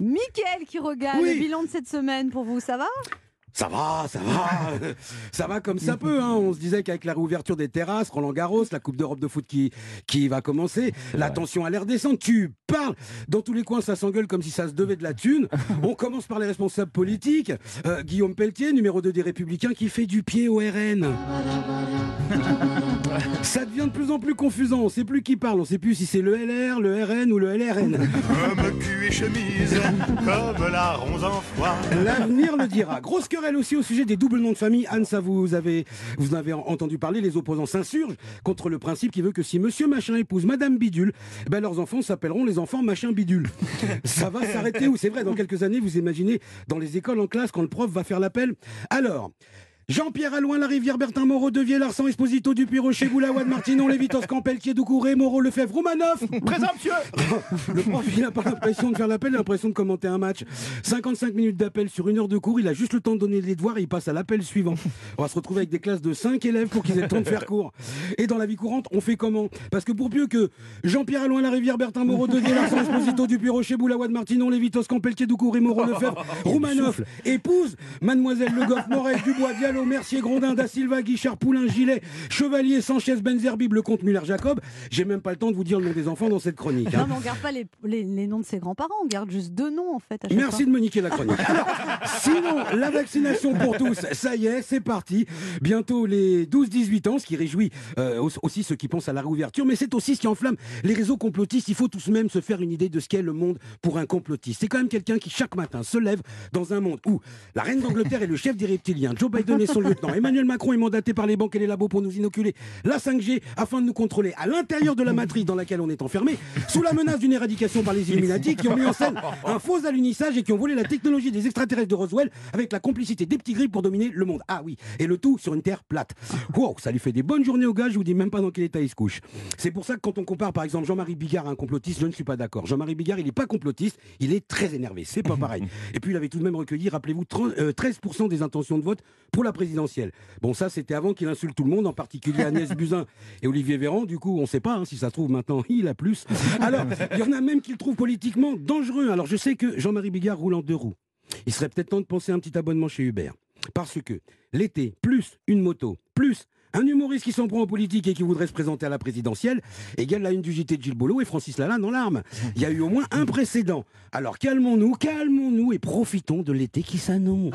Mickaël qui regarde Oui. le bilan de cette semaine pour vous, ça va? Ça va, ça va, ça va comme ça peut. Hein. On se disait qu'avec la réouverture des terrasses, Roland Garros, la Coupe d'Europe de foot qui, qui va commencer, la tension a l'air descendre. Tu parles Dans tous les coins, ça s'engueule comme si ça se devait de la thune. On commence par les responsables politiques. Euh, Guillaume Pelletier, numéro 2 des Républicains, qui fait du pied au RN. Ça devient de plus en plus confusant. On sait plus qui parle. On sait plus si c'est le LR, le RN ou le LRN. Comme cul et chemise, comme la ronze en foie. L'avenir le dira. Grosse querelle aussi au sujet des doubles noms de famille. Anne, ça vous avez, vous en avez entendu parler. Les opposants s'insurgent contre le principe qui veut que si monsieur machin épouse madame bidule, ben leurs enfants s'appelleront les enfants machin bidule. Ça va s'arrêter où? C'est vrai, dans quelques années, vous imaginez dans les écoles en classe quand le prof va faire l'appel. Alors. Jean-Pierre Alloin, La Rivière, Bertin Moreau, Devier, Larsan, Esposito, Dupuis, Rocher, Boulawad, Martinon, Lévitos, Campeltier, Doucouré, Moreau, Lefebvre, Roumanoff. Présent, monsieur Le prof, il n'a pas l'impression de faire l'appel, il a l'impression de commenter un match. 55 minutes d'appel sur une heure de cours, il a juste le temps de donner les devoirs et il passe à l'appel suivant. On va se retrouver avec des classes de 5 élèves pour qu'ils aient le temps de faire cours. Et dans la vie courante, on fait comment? Parce que pour mieux que Jean-Pierre Alloin, La Rivière, Bertin Moreau, Deguet, Larsan, Esposito, Dupuis, Rocher, Boulawad, Martinon, Lévitos, Campeltier, Doucouré, Moreau, Lefebvre, Roumanoff, épouse, Mademoiselle Le Goff, Morel, Dubois, Diallo, Mercier, Grondin, Da Silva, Guichard, Poulain, Gilet, Chevalier, Sanchez, Benzerbib, Le Comte, Muller-Jacob. J'ai même pas le temps de vous dire le nom des enfants dans cette chronique. hein. Non, mais on garde pas les, les- les noms de ses grands-parents, on garde juste deux noms en fait. À Merci fois. de me niquer la chronique. Alors, sinon, la vaccination pour tous, ça y est, c'est parti. Bientôt les 12-18 ans, ce qui réjouit euh, au- aussi ceux qui pensent à la réouverture, mais c'est aussi ce qui enflamme les réseaux complotistes. Il faut tous même se faire une idée de ce qu'est le monde pour un complotiste. C'est quand même quelqu'un qui chaque matin se lève dans un monde où la reine d'Angleterre est le chef des reptiliens, Joe Biden son lieutenant, Emmanuel Macron est mandaté par les banques et les labos pour nous inoculer la 5G afin de nous contrôler à l'intérieur de la matrice dans laquelle on est enfermé, sous la menace d'une éradication par les Illuminati qui ont mis en scène un faux alunissage et qui ont volé la technologie des extraterrestres de Roswell avec la complicité des petits gris pour dominer le monde. Ah oui, et le tout sur une terre plate. Wow, ça lui fait des bonnes journées au gars, je vous dis même pas dans quel état il se couche. C'est pour ça que quand on compare par exemple Jean-Marie Bigard à un complotiste, je ne suis pas d'accord. Jean-Marie Bigard, il n'est pas complotiste, il est très énervé, c'est pas pareil. Et puis il avait tout de même recueilli, rappelez-vous, 30, euh, 13% des intentions de vote pour la présidentielle. Bon, ça c'était avant qu'il insulte tout le monde, en particulier Agnès Buzyn et Olivier Véran. Du coup, on ne sait pas hein, si ça se trouve maintenant, il a plus. Alors, il y en a même qui le trouvent politiquement dangereux. Alors, je sais que Jean-Marie Bigard roule en deux roues. Il serait peut-être temps de penser à un petit abonnement chez Uber. Parce que l'été, plus une moto, plus un humoriste qui s'en prend en politique et qui voudrait se présenter à la présidentielle, égale la une du JT de Gilles Boulot et Francis Lalanne dans l'arme. Il y a eu au moins un précédent. Alors calmons-nous, calmons-nous et profitons de l'été qui s'annonce.